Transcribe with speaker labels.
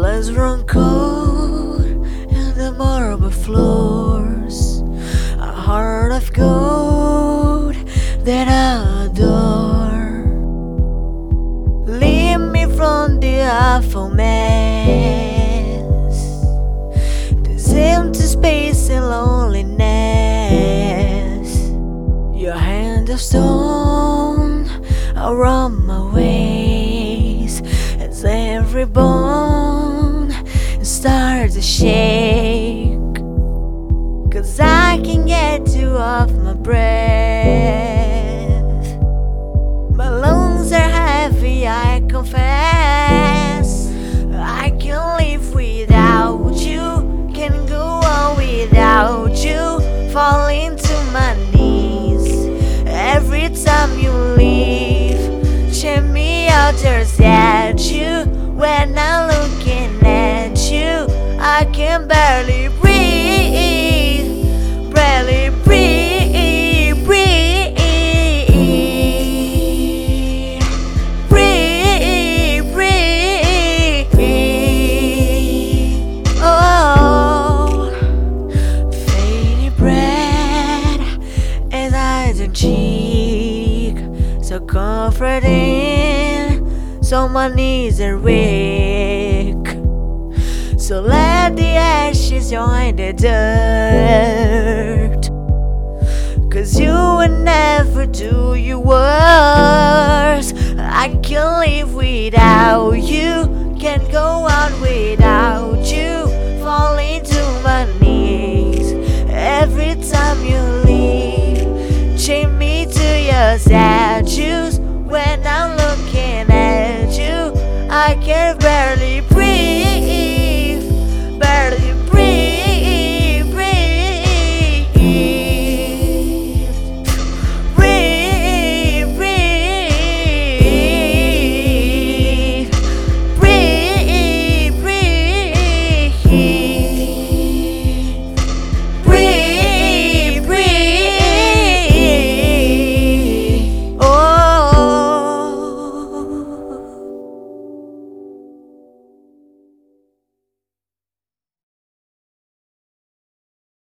Speaker 1: Blaze run cold in the marble floors. A heart of gold that I adore. Leave me from the awful mess. This empty space and loneliness. Your hand of stone around my waist as bone starts to shake. Cause I can get you off my breath. My lungs are heavy, I confess. I can't live without you, can't go on without you. Falling to my knees every time you leave. Check me out, just at you. I can barely breathe, barely breathe, breathe, breathe, breathe. Oh, faded breath as I don't cheek, so comforting. So my knees are weak. So let the ashes join the dirt. Cause you will never do your worst. I can't live without you, can't go on without you. Falling to my knees every time you leave. Chain me to your statues when I'm looking at you. I can barely breathe.